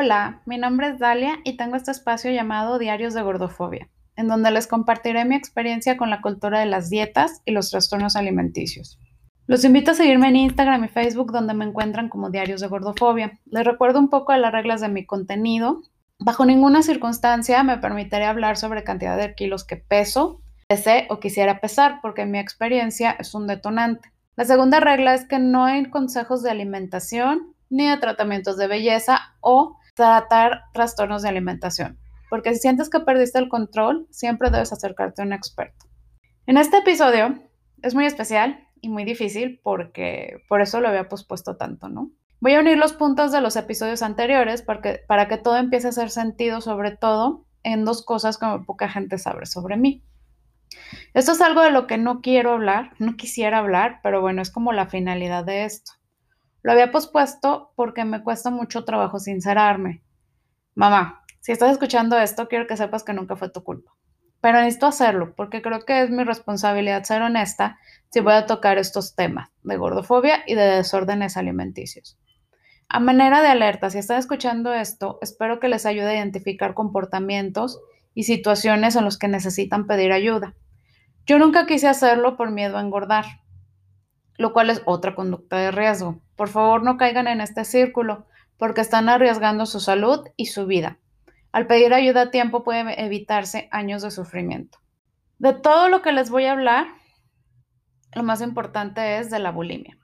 Hola, mi nombre es Dalia y tengo este espacio llamado Diarios de Gordofobia, en donde les compartiré mi experiencia con la cultura de las dietas y los trastornos alimenticios. Los invito a seguirme en Instagram y Facebook donde me encuentran como Diarios de Gordofobia. Les recuerdo un poco de las reglas de mi contenido. Bajo ninguna circunstancia me permitiré hablar sobre cantidad de kilos que peso, pesé o quisiera pesar, porque mi experiencia es un detonante. La segunda regla es que no hay consejos de alimentación ni de tratamientos de belleza o tratar trastornos de alimentación, porque si sientes que perdiste el control, siempre debes acercarte a un experto. En este episodio es muy especial y muy difícil porque por eso lo había pospuesto tanto, ¿no? Voy a unir los puntos de los episodios anteriores para que, para que todo empiece a hacer sentido, sobre todo en dos cosas que poca gente sabe sobre mí. Esto es algo de lo que no quiero hablar, no quisiera hablar, pero bueno, es como la finalidad de esto. Lo había pospuesto porque me cuesta mucho trabajo sincerarme. Mamá, si estás escuchando esto, quiero que sepas que nunca fue tu culpa. Pero necesito hacerlo porque creo que es mi responsabilidad ser honesta si voy a tocar estos temas de gordofobia y de desórdenes alimenticios. A manera de alerta, si están escuchando esto, espero que les ayude a identificar comportamientos y situaciones en los que necesitan pedir ayuda. Yo nunca quise hacerlo por miedo a engordar, lo cual es otra conducta de riesgo. Por favor, no caigan en este círculo, porque están arriesgando su salud y su vida. Al pedir ayuda a tiempo puede evitarse años de sufrimiento. De todo lo que les voy a hablar, lo más importante es de la bulimia.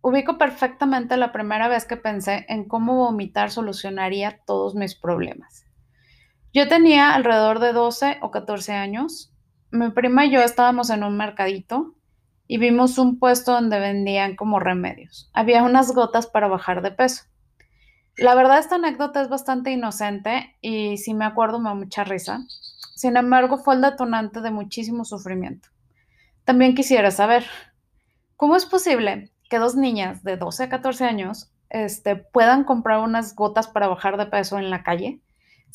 Ubico perfectamente la primera vez que pensé en cómo vomitar solucionaría todos mis problemas. Yo tenía alrededor de 12 o 14 años. Mi prima y yo estábamos en un mercadito y vimos un puesto donde vendían como remedios. Había unas gotas para bajar de peso. La verdad esta anécdota es bastante inocente y si me acuerdo me da mucha risa. Sin embargo, fue el detonante de muchísimo sufrimiento. También quisiera saber, ¿cómo es posible que dos niñas de 12 a 14 años este, puedan comprar unas gotas para bajar de peso en la calle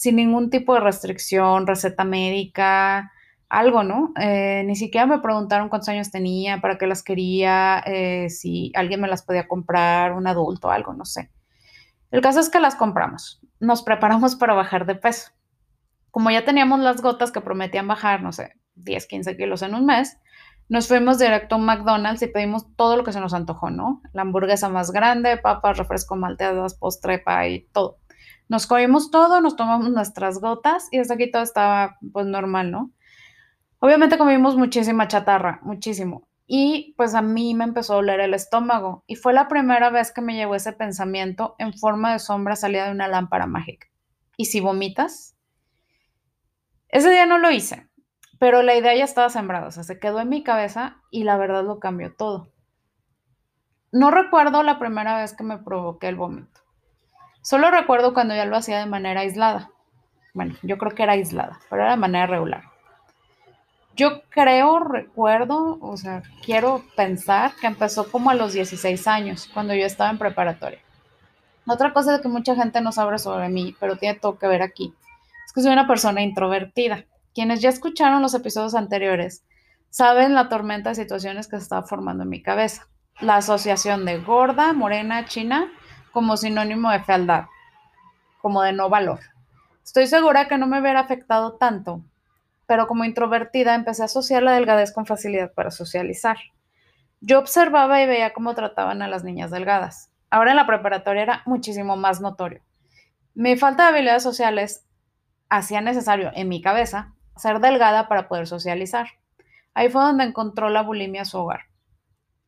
sin ningún tipo de restricción, receta médica, algo, ¿no? Eh, ni siquiera me preguntaron cuántos años tenía, para qué las quería, eh, si alguien me las podía comprar, un adulto, algo, no sé. El caso es que las compramos, nos preparamos para bajar de peso. Como ya teníamos las gotas que prometían bajar, no sé, 10, 15 kilos en un mes, nos fuimos directo a McDonald's y pedimos todo lo que se nos antojó, ¿no? La hamburguesa más grande, papas, refresco malteadas, postrepa y todo. Nos comimos todo, nos tomamos nuestras gotas y hasta aquí todo estaba pues normal, ¿no? Obviamente comimos muchísima chatarra, muchísimo. Y pues a mí me empezó a doler el estómago. Y fue la primera vez que me llegó ese pensamiento en forma de sombra salida de una lámpara mágica. ¿Y si vomitas? Ese día no lo hice, pero la idea ya estaba sembrada, o sea, se quedó en mi cabeza y la verdad lo cambió todo. No recuerdo la primera vez que me provoqué el vómito. Solo recuerdo cuando ya lo hacía de manera aislada. Bueno, yo creo que era aislada, pero era de manera regular. Yo creo, recuerdo, o sea, quiero pensar que empezó como a los 16 años, cuando yo estaba en preparatoria. Otra cosa de que mucha gente no sabe sobre mí, pero tiene todo que ver aquí, es que soy una persona introvertida. Quienes ya escucharon los episodios anteriores saben la tormenta de situaciones que se estaba formando en mi cabeza. La asociación de gorda, morena, china como sinónimo de fealdad, como de no valor. Estoy segura que no me hubiera afectado tanto pero como introvertida empecé a asociar la delgadez con facilidad para socializar. Yo observaba y veía cómo trataban a las niñas delgadas. Ahora en la preparatoria era muchísimo más notorio. Mi falta de habilidades sociales hacía necesario, en mi cabeza, ser delgada para poder socializar. Ahí fue donde encontró la bulimia su hogar.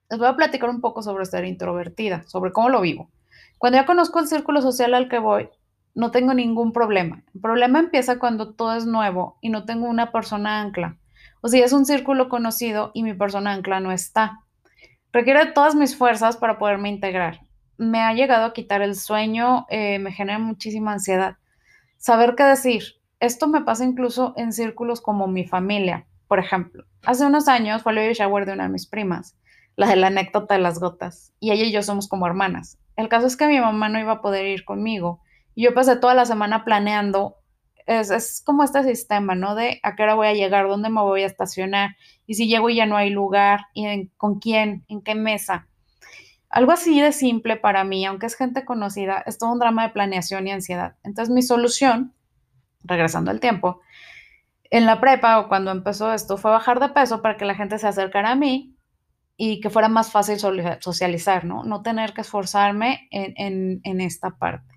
Les voy a platicar un poco sobre ser introvertida, sobre cómo lo vivo. Cuando ya conozco el círculo social al que voy, no tengo ningún problema. El problema empieza cuando todo es nuevo y no tengo una persona ancla. O si es un círculo conocido y mi persona ancla no está. Requiere todas mis fuerzas para poderme integrar. Me ha llegado a quitar el sueño, eh, me genera muchísima ansiedad. Saber qué decir. Esto me pasa incluso en círculos como mi familia. Por ejemplo, hace unos años fue el baby shower de una de mis primas, la de la anécdota de las gotas, y ella y yo somos como hermanas. El caso es que mi mamá no iba a poder ir conmigo yo pasé toda la semana planeando. Es, como este sistema, ¿no? De a qué hora voy a llegar, dónde me voy a estacionar, y si llego y ya no hay lugar, y con quién, en qué mesa. Algo así de simple para mí, aunque es gente conocida, es todo un drama de planeación y ansiedad. Entonces mi solución, regresando al tiempo, en la prepa o cuando empezó esto fue bajar de peso para que la gente se acercara a mí y que fuera más fácil socializar, ¿no? No tener que esforzarme en esta parte.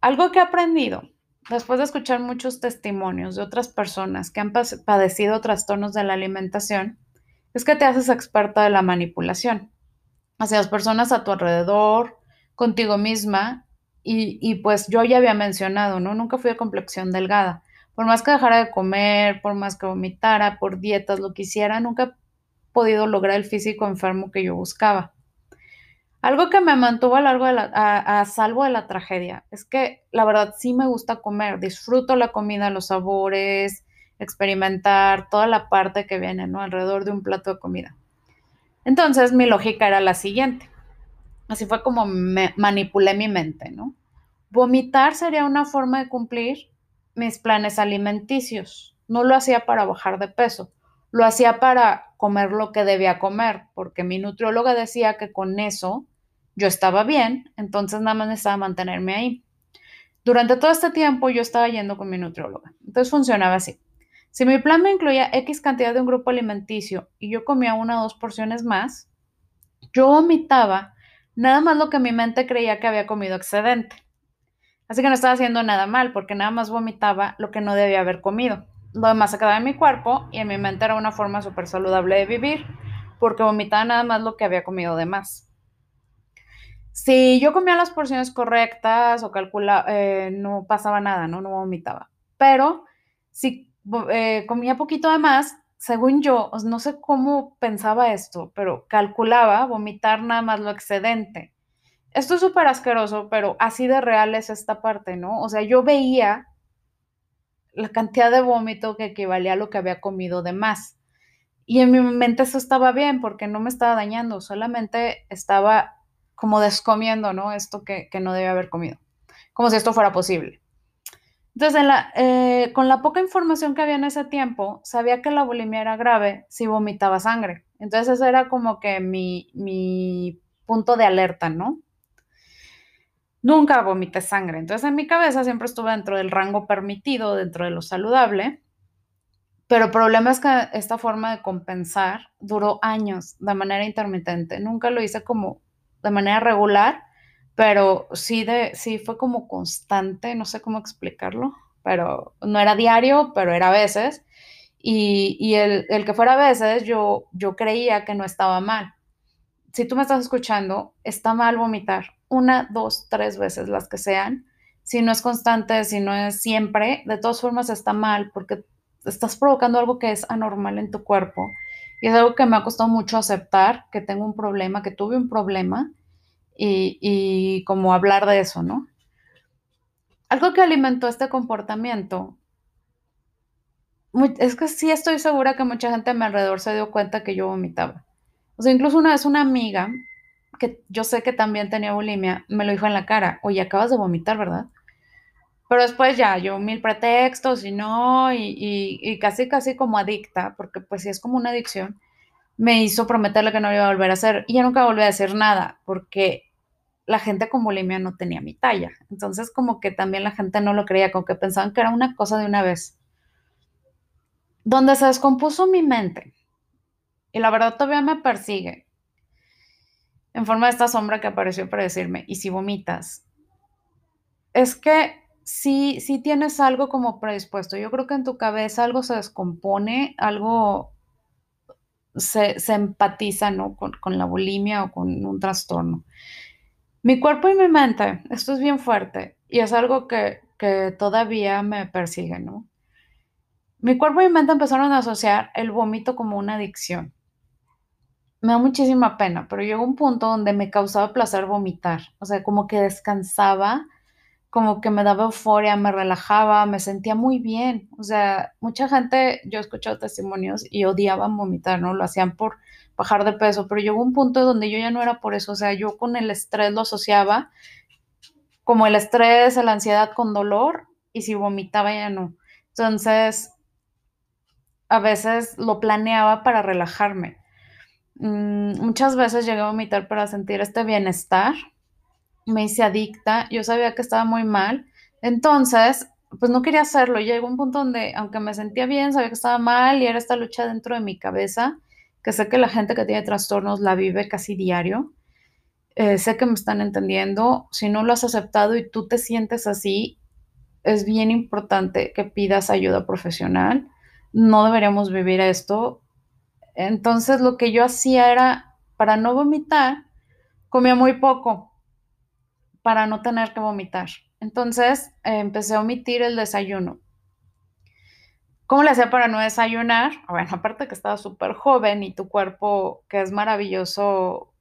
Algo que he aprendido después de escuchar muchos testimonios de otras personas que han padecido trastornos de la alimentación, es que te haces experta de la manipulación hacia las personas a tu alrededor, contigo misma, y, pues yo ya había mencionado, ¿no? Nunca fui de complexión delgada. Por más que dejara de comer, por más que vomitara, por dietas, lo que hiciera, nunca he podido lograr el físico enfermo que yo buscaba. Algo que me mantuvo a, largo de la, a, salvo de la tragedia es que la verdad sí me gusta comer, disfruto la comida, los sabores, experimentar toda la parte que viene ¿no? alrededor de un plato de comida. Entonces mi lógica era la siguiente. Así fue como me manipulé mi mente, ¿no? Vomitar sería una forma de cumplir mis planes alimenticios. No lo hacía para bajar de peso, lo hacía para comer lo que debía comer, porque mi nutrióloga decía que con eso yo estaba bien, entonces nada más necesitaba mantenerme ahí. Durante todo este tiempo yo estaba yendo con mi nutrióloga. Entonces funcionaba así. Si mi plan me incluía X cantidad de un grupo alimenticio y yo comía una o dos porciones más, yo vomitaba nada más lo que mi mente creía que había comido excedente. Así que no estaba haciendo nada mal porque nada más vomitaba lo que no debía haber comido. Lo demás se quedaba en mi cuerpo y en mi mente era una forma súper saludable de vivir porque vomitaba nada más lo que había comido de más. Si yo comía las porciones correctas o calculaba, eh, no pasaba nada, ¿no? No vomitaba. Pero si eh, comía poquito de más, según yo, no sé cómo pensaba esto, pero calculaba vomitar nada más lo excedente. Esto es súper asqueroso, pero así de real es esta parte, ¿no? O sea, yo veía la cantidad de vómito que equivalía a lo que había comido de más. Y en mi mente eso estaba bien porque no me estaba dañando, solamente estaba como descomiendo, ¿no? Esto que, no debe haber comido, como si esto fuera posible. Entonces, eh, con la poca información que había en ese tiempo, sabía que la bulimia era grave si vomitaba sangre. Entonces, ese era como que mi, mi punto de alerta, ¿no? Nunca vomité sangre. Entonces, en mi cabeza siempre estuve dentro del rango permitido, dentro de lo saludable. Pero el problema es que esta forma de compensar duró años de manera intermitente. Nunca lo hice como de manera regular, pero sí, de, sí fue como constante, no sé cómo explicarlo, pero no era diario, pero era a veces. Y, el, que fuera a veces, yo, yo creía que no estaba mal. Si tú me estás escuchando, está mal vomitar una, dos, tres veces, las que sean. Si no es constante, si no es siempre, de todas formas está mal porque estás provocando algo que es anormal en tu cuerpo y es algo que me ha costado mucho aceptar, que tengo un problema, que tuve un problema y, y como hablar de eso, ¿no? Algo que alimentó este comportamiento es que sí estoy segura que mucha gente a mi alrededor se dio cuenta que yo vomitaba. O sea, incluso una vez una amiga, que yo sé que también tenía bulimia, me lo dijo en la cara, oye, acabas de vomitar, ¿verdad? Pero después ya, yo mil pretextos y no, y, casi, casi como adicta, porque pues sí es como una adicción, me hizo prometerle que no lo iba a volver a hacer. Y ya nunca volví a decir nada, porque la gente con bulimia no tenía mi talla. Entonces como que también la gente no lo creía, como que pensaban que era una cosa de una vez. Donde se descompuso mi mente, y la verdad todavía me persigue, en forma de esta sombra que apareció para decirme, ¿y si vomitas? Es que sí, sí tienes algo como predispuesto. Yo creo que en tu cabeza algo se descompone, algo se, empatiza, ¿no? Con, la bulimia o con un trastorno. Mi cuerpo y mi mente, esto es bien fuerte y es algo que, que todavía me persigue, ¿no? Mi cuerpo y mi mente empezaron a asociar el vómito como una adicción. Me da muchísima pena, pero llegó un punto donde me causaba placer vomitar, o sea, como que descansaba como que me daba euforia, me relajaba, me sentía muy bien. O sea, mucha gente, yo he escuchado testimonios y odiaban vomitar, ¿no? Lo hacían por bajar de peso, pero llegó un punto donde yo ya no era por eso. O sea, yo con el estrés lo asociaba como el estrés, la ansiedad con dolor y si vomitaba ya no. Entonces, a veces lo planeaba para relajarme. Mm, muchas veces llegué a vomitar para sentir este bienestar. Me hice adicta. Yo sabía que estaba muy mal. Entonces, pues no quería hacerlo. Llegó un punto donde, aunque me sentía bien, sabía que estaba mal y era esta lucha dentro de mi cabeza, que sé que la gente que tiene trastornos la vive casi diario. Eh, sé que me están entendiendo. Si no lo has aceptado y tú te sientes así, es bien importante que pidas ayuda profesional. No deberíamos vivir esto. Entonces lo que yo hacía era, para no vomitar, comía muy poco, para no tener que vomitar. Entonces eh, empecé a omitir el desayuno. ¿Cómo le hacía para no desayunar? Bueno, aparte que estaba súper joven y tu cuerpo, que es maravilloso,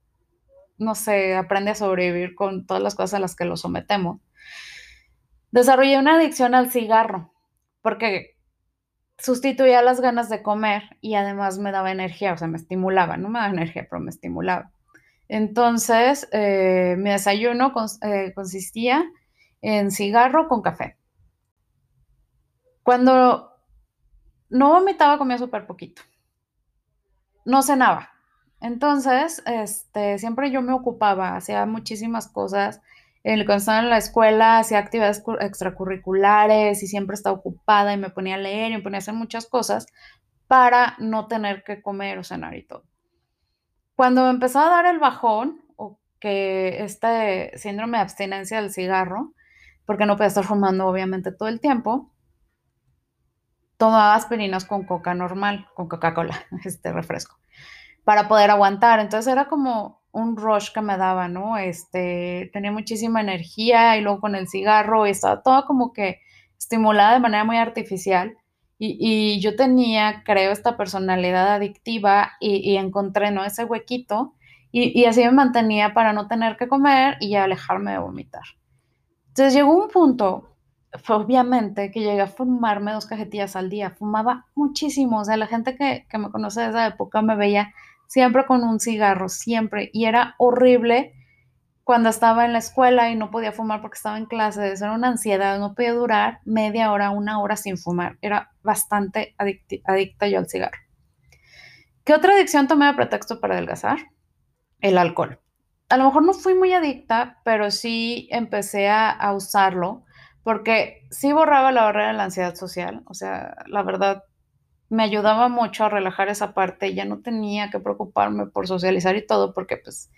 no sé, aprende a sobrevivir con todas las cosas a las que lo sometemos. Desarrollé una adicción al cigarro, porque sustituía las ganas de comer y además me daba energía, o sea, me estimulaba, no me daba energía, pero me estimulaba. Entonces, eh, mi desayuno eh, consistía en cigarro con café. Cuando no vomitaba, comía súper poquito. No cenaba. Entonces, este, siempre yo me ocupaba, hacía muchísimas cosas cuando estaba en la escuela hacía actividades extracurriculares y siempre estaba ocupada y me ponía a leer y me ponía a hacer muchas cosas para no tener que comer o cenar y todo. Cuando me empezó a dar el bajón, o que este síndrome de abstinencia del cigarro, porque no podía estar fumando obviamente todo el tiempo, tomaba aspirinas con coca normal, con Coca-Cola, este refresco, para poder aguantar. Entonces era como un rush que me daba, ¿no? Este, tenía muchísima energía y luego con el cigarro estaba toda como que estimulada de manera muy artificial. Y, yo tenía, creo, esta personalidad adictiva y, encontré, ¿no? Ese huequito y, y, así me mantenía para no tener que comer y alejarme de vomitar. Entonces llegó un punto, obviamente, que llegué a fumarme dos cajetillas al día. Fumaba muchísimo. O sea, la gente que, que me conoce de esa época me veía siempre con un cigarro, siempre. Y era horrible cuando estaba en la escuela y no podía fumar porque estaba en clases, era una ansiedad, no podía durar media hora, una hora sin fumar. Era bastante adicta yo al cigarro. ¿Qué otra adicción tomé de pretexto para adelgazar? El alcohol. A lo mejor no fui muy adicta, pero sí empecé a, a usarlo porque sí borraba la barrera de la ansiedad social. O sea, la verdad, me ayudaba mucho a relajar esa parte, ya no tenía que preocuparme por socializar y todo, porque pues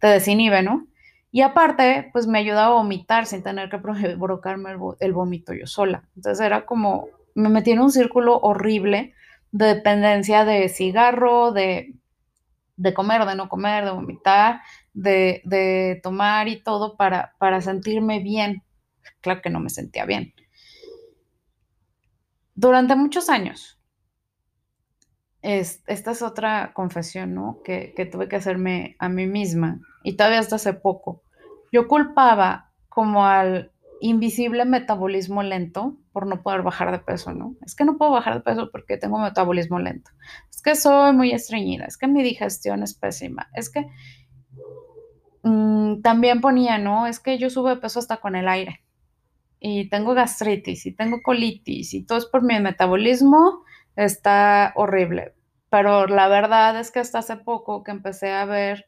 te desinhibe, ¿no? Y aparte, pues me ayudaba a vomitar sin tener que provocarme el, vómito yo sola. Entonces era como, me metí en un círculo horrible de dependencia de cigarro, de, comer, de no comer, de vomitar, de, tomar y todo para, para sentirme bien. Claro que no me sentía bien. Durante muchos años, esta es otra confesión, ¿no? Que, tuve que hacerme a mí misma y todavía hasta hace poco. Yo culpaba como al invisible metabolismo lento por no poder bajar de peso, ¿no? Es que no puedo bajar de peso porque tengo metabolismo lento. Es que soy muy estreñida, es que mi digestión es pésima, es que mm, también ponía, ¿no? Es que yo subo de peso hasta con el aire y tengo gastritis y tengo colitis y todo es por mi metabolismo está horrible. Pero la verdad es que hasta hace poco que empecé a ver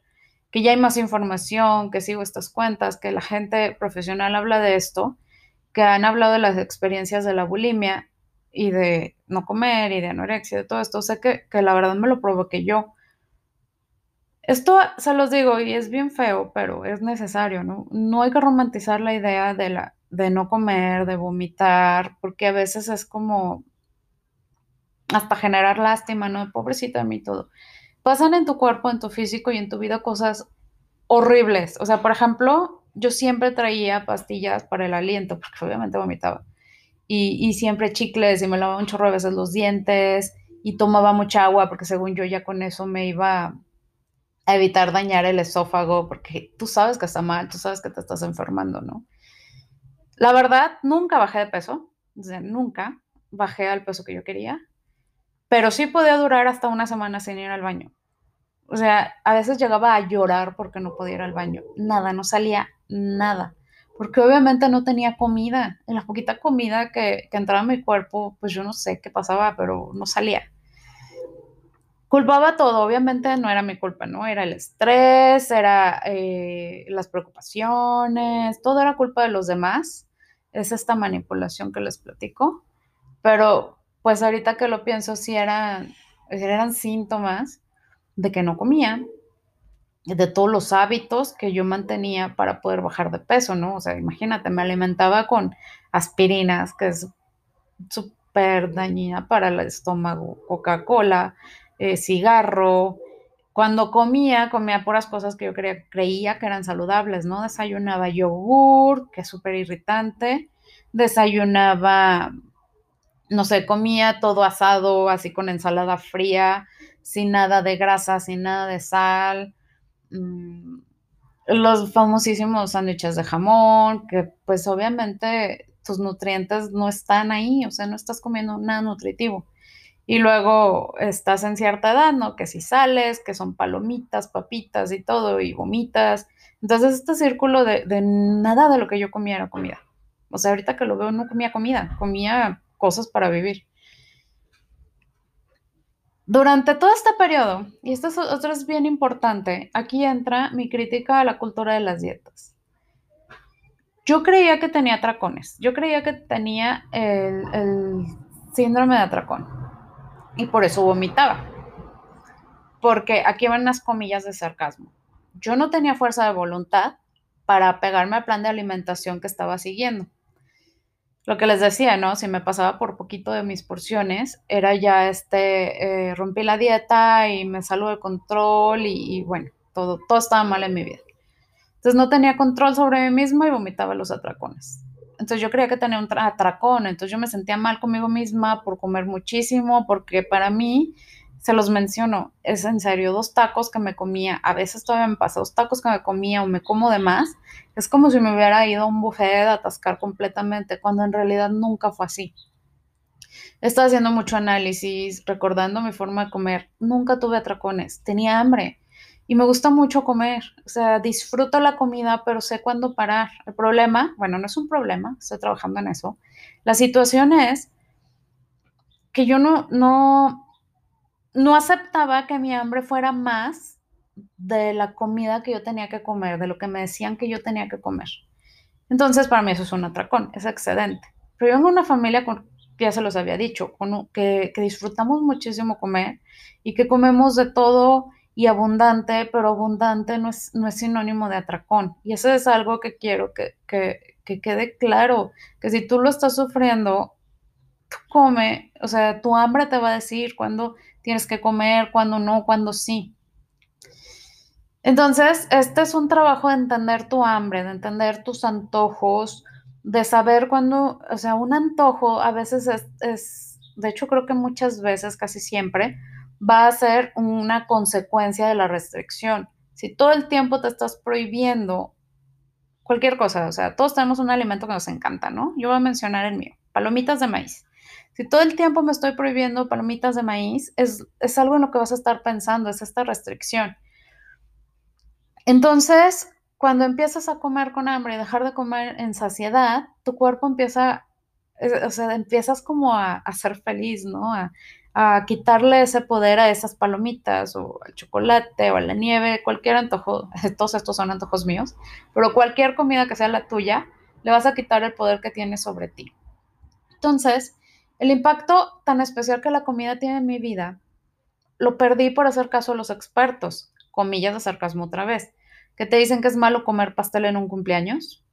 que ya hay más información, que sigo estas cuentas, que la gente profesional habla de esto, que han hablado de las experiencias de la bulimia y de no comer y de anorexia, de todo esto. Sé que, que la verdad me lo provoqué yo. Esto se los digo y es bien feo, pero es necesario, ¿no? No hay que romantizar la idea de, la, de no comer, de vomitar, porque a veces es como hasta generar lástima, ¿no? Pobrecita de mí todo. Pasan en tu cuerpo, en tu físico y en tu vida cosas horribles. O sea, por ejemplo, yo siempre traía pastillas para el aliento, porque obviamente vomitaba. Y, siempre chicles y me lavaba un chorro de veces los dientes y tomaba mucha agua porque según yo ya con eso me iba a evitar dañar el esófago porque tú sabes que está mal, tú sabes que te estás enfermando, ¿no? La verdad, nunca bajé de peso, o sea, nunca bajé al peso que yo quería pero sí podía durar hasta una semana sin ir al baño. O sea, a veces llegaba a llorar porque no podía ir al baño. Nada, no salía nada. Porque obviamente no tenía comida. En la poquita comida que, entraba en mi cuerpo, pues yo no sé qué pasaba, pero no salía. culpaba todo, obviamente no era mi culpa, ¿no? Era el estrés, era eh, las preocupaciones, todo era culpa de los demás. Es esta manipulación que les platico. Pero pues ahorita que lo pienso, sí eran, eran síntomas de que no comía, de todos los hábitos que yo mantenía para poder bajar de peso, ¿no? O sea, imagínate, me alimentaba con aspirinas, que es súper dañina para el estómago, Coca-Cola, eh, cigarro. Cuando comía, comía puras cosas que yo creía que eran saludables, ¿no? Desayunaba yogur, que es súper irritante. Desayunaba, no sé, comía todo asado, así con ensalada fría, sin nada de grasa, sin nada de sal. Mm, los famosísimos sándwiches de jamón, que pues obviamente tus nutrientes no están ahí, o sea, no estás comiendo nada nutritivo. Y luego estás en cierta edad, ¿no? Que si sales, que son palomitas, papitas y todo, y vomitas. Entonces, este círculo de, de nada de lo que yo comía era comida. O sea, ahorita que lo veo, no comía comida, comía cosas para vivir. Durante todo este periodo, y esto es, otro es bien importante, aquí entra mi crítica a la cultura de las dietas. Yo creía que tenía atracones, yo creía que tenía el, síndrome de atracón y por eso vomitaba. Porque aquí van unas comillas de sarcasmo. Yo no tenía fuerza de voluntad para pegarme al plan de alimentación que estaba siguiendo. Lo que les decía, ¿no? Si me pasaba por poquito de mis porciones, era ya este, eh, rompí la dieta y me salgo del control y, y, bueno, todo, todo estaba mal en mi vida. Entonces no tenía control sobre mí misma y vomitaba los atracones. Entonces yo creía que tenía un atracón, entonces yo me sentía mal conmigo misma por comer muchísimo, porque para mí, se los menciono, es en serio, dos tacos que me comía, a veces todavía me pasa, dos tacos que me comía o me como de más, es como si me hubiera ido a un buffet de atascar completamente, cuando en realidad nunca fue así. Estaba haciendo mucho análisis, recordando mi forma de comer, nunca tuve atracones, tenía hambre y me gusta mucho comer, o sea, disfruto la comida, pero sé cuándo parar. El problema, bueno, no es un problema, estoy trabajando en eso. La situación es que yo no, no, no aceptaba que mi hambre fuera más de la comida que yo tenía que comer, de lo que me decían que yo tenía que comer. Entonces, para mí eso es un atracón, es excedente. Pero yo vengo de una familia con, ya se los había dicho, que, que disfrutamos muchísimo comer y que comemos de todo y abundante, pero abundante no es, no es sinónimo de atracón. Y eso es algo que quiero que, quede claro, que si tú lo estás sufriendo, tú come, o sea, tu hambre te va a decir cuándo tienes que comer, cuándo no, cuándo sí. Entonces, este es un trabajo de entender tu hambre, de entender tus antojos, de saber cuándo, o sea, un antojo a veces es, es de hecho creo que muchas veces, casi siempre, va a ser una consecuencia de la restricción. Si todo el tiempo te estás prohibiendo cualquier cosa, o sea, todos tenemos un alimento que nos encanta, ¿no? Yo voy a mencionar el mío, palomitas de maíz. Si todo el tiempo me estoy prohibiendo palomitas de maíz, es, es algo en lo que vas a estar pensando, es esta restricción. Entonces, cuando empiezas a comer con hambre y dejar de comer en saciedad, tu cuerpo empieza, o sea, empiezas como a, a ser feliz, ¿no? A, a quitarle ese poder a esas palomitas o al chocolate o a la nieve, cualquier antojo, todos estos son antojos míos, pero cualquier comida que sea la tuya, le vas a quitar el poder que tiene sobre ti. Entonces, el impacto tan especial que la comida tiene en mi vida, lo perdí por hacer caso a los expertos, comillas de sarcasmo otra vez, que te dicen que es malo comer pastel en un cumpleaños,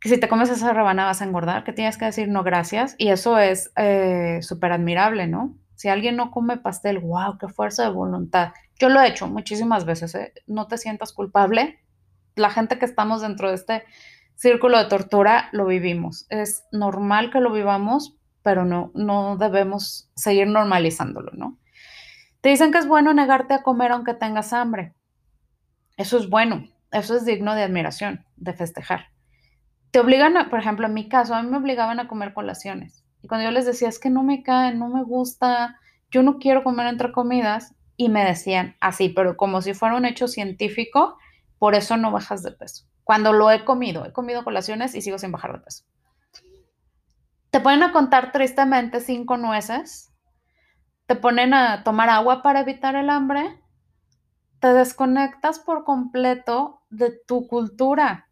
que si te comes esa rebanada vas a engordar, que tienes que decir no gracias, y eso es eh, súper admirable, ¿no? Si alguien no come pastel, wow, qué fuerza de voluntad. Yo lo he hecho muchísimas veces, ¿eh? no te sientas culpable. La gente que estamos dentro de este círculo de tortura lo vivimos. Es normal que lo vivamos, pero no, no debemos seguir normalizándolo, ¿no? Te dicen que es bueno negarte a comer aunque tengas hambre. Eso es bueno, eso es digno de admiración, de festejar te obligan, a, por ejemplo, en mi caso, a mí me obligaban a comer colaciones. Y cuando yo les decía, es que no me cae, no me gusta, yo no quiero comer entre comidas, y me decían así, pero como si fuera un hecho científico, por eso no bajas de peso. Cuando lo he comido, he comido colaciones y sigo sin bajar de peso. Te ponen a contar tristemente cinco nueces, te ponen a tomar agua para evitar el hambre, te desconectas por completo de tu cultura.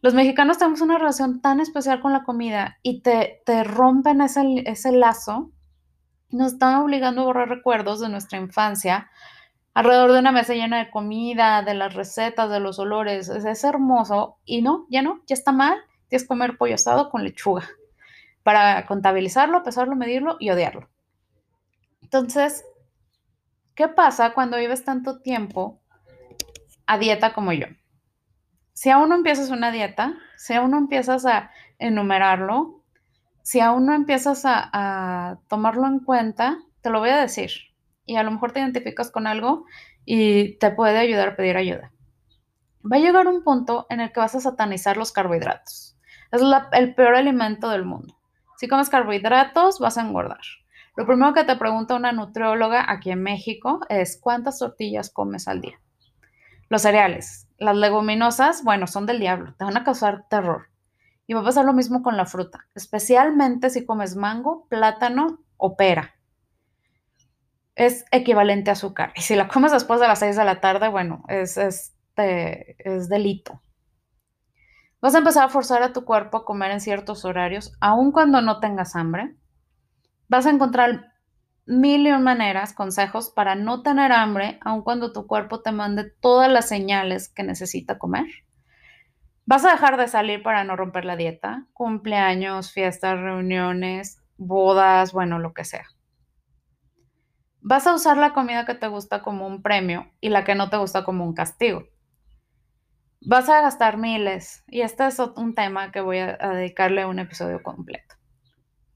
Los mexicanos tenemos una relación tan especial con la comida y te, te rompen ese, ese lazo, nos están obligando a borrar recuerdos de nuestra infancia alrededor de una mesa llena de comida, de las recetas, de los olores. Es, es hermoso y no, ya no, ya está mal. Tienes que comer pollo asado con lechuga para contabilizarlo, pesarlo, medirlo y odiarlo. Entonces, ¿qué pasa cuando vives tanto tiempo a dieta como yo? Si aún no empiezas una dieta, si aún no empiezas a enumerarlo, si aún no empiezas a, tomarlo en cuenta, te lo voy a decir. Y a lo mejor te identificas con algo y te puede ayudar a pedir ayuda. Va a llegar un punto en el que vas a satanizar los carbohidratos. Es el peor alimento del mundo. Si comes carbohidratos, vas a engordar. Lo primero que te pregunta una nutrióloga aquí en México es cuántas tortillas comes al día. Los cereales, las leguminosas, bueno, son del diablo, te van a causar terror. Y va a pasar lo mismo con la fruta, especialmente si comes mango, plátano o pera. Es equivalente a azúcar. Y si la comes después de las 6 de la tarde, bueno, es, este, es delito. Vas a empezar a forzar a tu cuerpo a comer en ciertos horarios, aun cuando no tengas hambre. Vas a encontrar mil y maneras, consejos para no tener hambre, aun cuando tu cuerpo te mande todas las señales que necesita comer. Vas a dejar de salir para no romper la dieta, cumpleaños, fiestas, reuniones, bodas, bueno, lo que sea. Vas a usar la comida que te gusta como un premio y la que no te gusta como un castigo vas a gastar miles. Y este es un tema que voy a, dedicarle un episodio completo.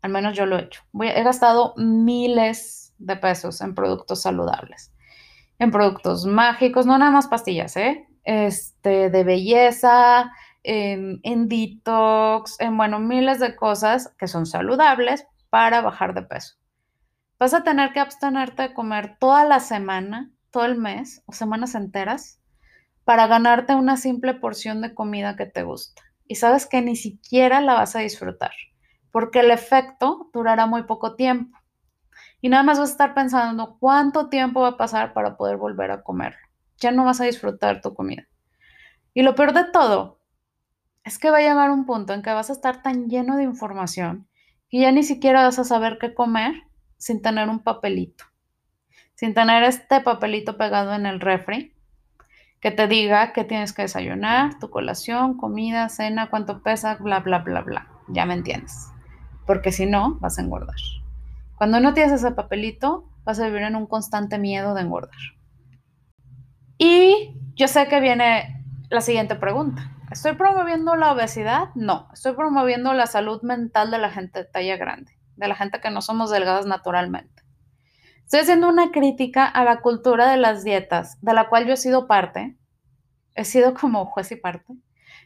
Al menos yo lo he hecho. he gastado miles de pesos en productos saludables, en productos mágicos, no nada más pastillas, ¿eh? Este, de belleza, en, en detox, en, bueno, miles de cosas que son saludables para bajar de peso. Vas a tener que abstenerte de comer toda la semana, todo el mes o semanas enteras para ganarte una simple porción de comida que te gusta. Y sabes que ni siquiera la vas a disfrutar, porque el efecto durará muy poco tiempo. Y nada más vas a estar pensando cuánto tiempo va a pasar para poder volver a comerlo. Ya no vas a disfrutar tu comida. Y lo peor de todo es que va a llegar un punto en que vas a estar tan lleno de información que ya ni siquiera vas a saber qué comer sin tener un papelito, sin tener este papelito pegado en el refri que te diga qué tienes que desayunar, tu colación, comida, cena, cuánto pesa, bla, bla, bla, bla. Ya me entiendes. Porque si no, vas a engordar. Cuando no tienes ese papelito, vas a vivir en un constante miedo de engordar. Y yo sé que viene la siguiente pregunta. ¿Estoy promoviendo la obesidad? No, estoy promoviendo la salud mental de la gente de talla grande, de la gente que no somos delgadas naturalmente. Estoy haciendo una crítica a la cultura de las dietas, de la cual yo he sido parte. He sido como juez y parte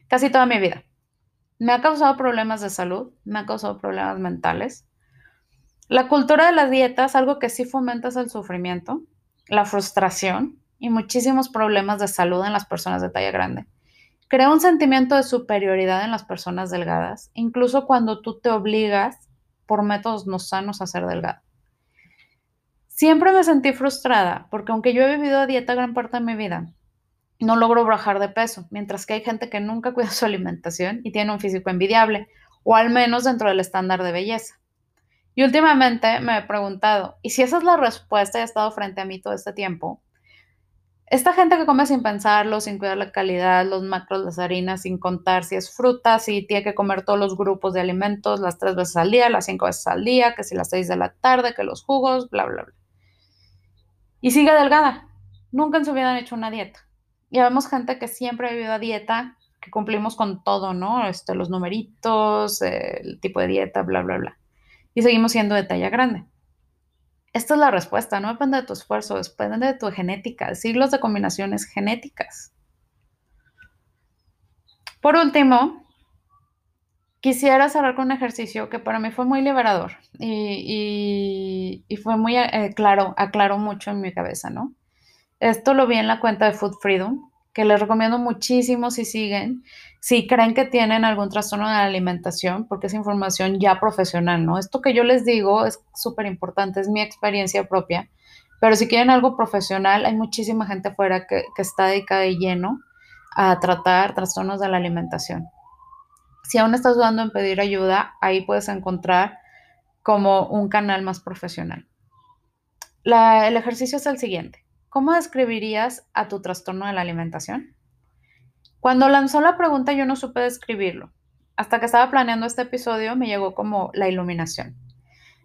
casi toda mi vida. Me ha causado problemas de salud, me ha causado problemas mentales. La cultura de las dietas, algo que sí fomenta es el sufrimiento, la frustración y muchísimos problemas de salud en las personas de talla grande. Crea un sentimiento de superioridad en las personas delgadas, incluso cuando tú te obligas por métodos no sanos a ser delgado. Siempre me sentí frustrada porque aunque yo he vivido a dieta gran parte de mi vida, no logro bajar de peso, mientras que hay gente que nunca cuida su alimentación y tiene un físico envidiable, o al menos dentro del estándar de belleza. Y últimamente me he preguntado, ¿y si esa es la respuesta y ha estado frente a mí todo este tiempo? Esta gente que come sin pensarlo, sin cuidar la calidad, los macros, las harinas, sin contar si es fruta, si tiene que comer todos los grupos de alimentos las tres veces al día, las cinco veces al día, que si las seis de la tarde, que los jugos, bla, bla, bla y sigue delgada. Nunca en su vida han hecho una dieta. Y vemos gente que siempre ha vivido a dieta, que cumplimos con todo, ¿no? Este, los numeritos, el tipo de dieta, bla, bla, bla. Y seguimos siendo de talla grande. Esta es la respuesta, no depende de tu esfuerzo, depende de tu genética, de siglos de combinaciones genéticas. Por último, quisiera cerrar con un ejercicio que para mí fue muy liberador y, fue muy eh, claro, aclaró mucho en mi cabeza, ¿no? Esto lo vi en la cuenta de Food Freedom, que les recomiendo muchísimo si siguen, si creen que tienen algún trastorno de la alimentación, porque es información ya profesional, ¿no? Esto que yo les digo es súper importante, es mi experiencia propia, pero si quieren algo profesional, hay muchísima gente afuera que, que está dedicada de lleno a tratar trastornos de la alimentación. Si aún estás dudando en pedir ayuda, ahí puedes encontrar como un canal más profesional. el ejercicio es el siguiente. ¿Cómo describirías a tu trastorno de la alimentación? Cuando lanzó la pregunta yo no supe describirlo. Hasta que estaba planeando este episodio me llegó como la iluminación.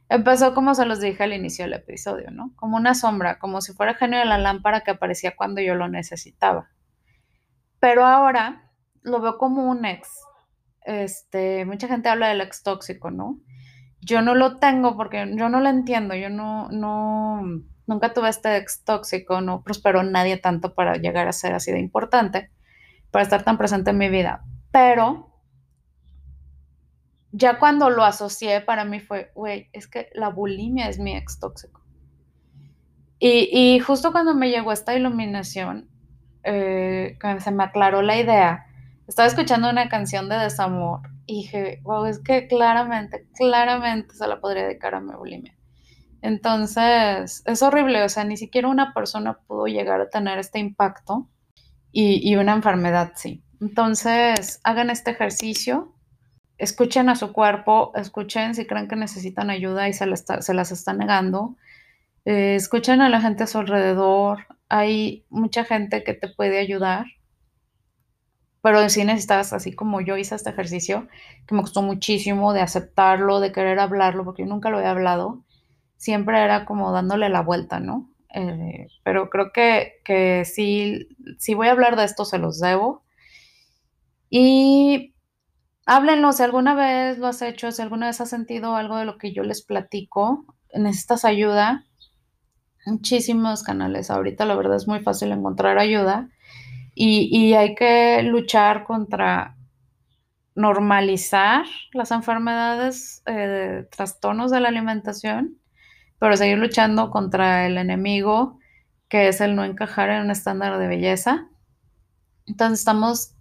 Empezó como se los dije al inicio del episodio, ¿no? Como una sombra, como si fuera genio de la lámpara que aparecía cuando yo lo necesitaba. Pero ahora lo veo como un ex. Este, mucha gente habla del ex tóxico, ¿no? Yo no lo tengo porque yo no lo entiendo, yo no, no, Nunca tuve este ex tóxico, no prosperó nadie tanto para llegar a ser así de importante, para estar tan presente en mi vida. Pero ya cuando lo asocié, para mí fue, güey, es que la bulimia es mi ex tóxico. Y, justo cuando me llegó esta iluminación, eh, se me aclaró la idea, estaba escuchando una canción de desamor y dije, wow, es que claramente, claramente se la podría dedicar a mi bulimia. Entonces, es horrible, o sea, ni siquiera una persona pudo llegar a tener este impacto y, una enfermedad, sí. Entonces, hagan este ejercicio, escuchen a su cuerpo, escuchen si creen que necesitan ayuda y se, las está negando, eh, escuchen a la gente a su alrededor, hay mucha gente que te puede ayudar, pero si necesitas, así como yo hice este ejercicio, que me costó muchísimo de aceptarlo, de querer hablarlo, porque yo nunca lo había hablado, siempre era como dándole la vuelta, ¿no? Eh, pero creo que, que sí, si voy a hablar de esto, se los debo. Y háblenlo, si alguna vez lo has hecho, si alguna vez has sentido algo de lo que yo les platico, necesitas ayuda, muchísimos canales. Ahorita la verdad es muy fácil encontrar ayuda y, hay que luchar contra normalizar las enfermedades, eh, trastornos de la alimentación pero seguir luchando contra el enemigo, que es el no encajar en un estándar de belleza. Entonces estamos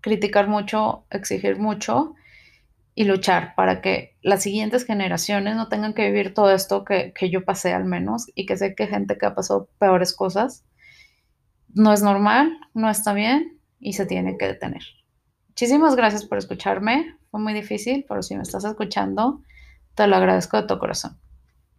criticar mucho, exigir mucho y luchar para que las siguientes generaciones no tengan que vivir todo esto que, que yo pasé al menos y que sé que gente que ha pasado peores cosas no es normal, no está bien y se tiene que detener. Muchísimas gracias por escucharme. Fue muy difícil, pero si me estás escuchando, te lo agradezco de todo corazón.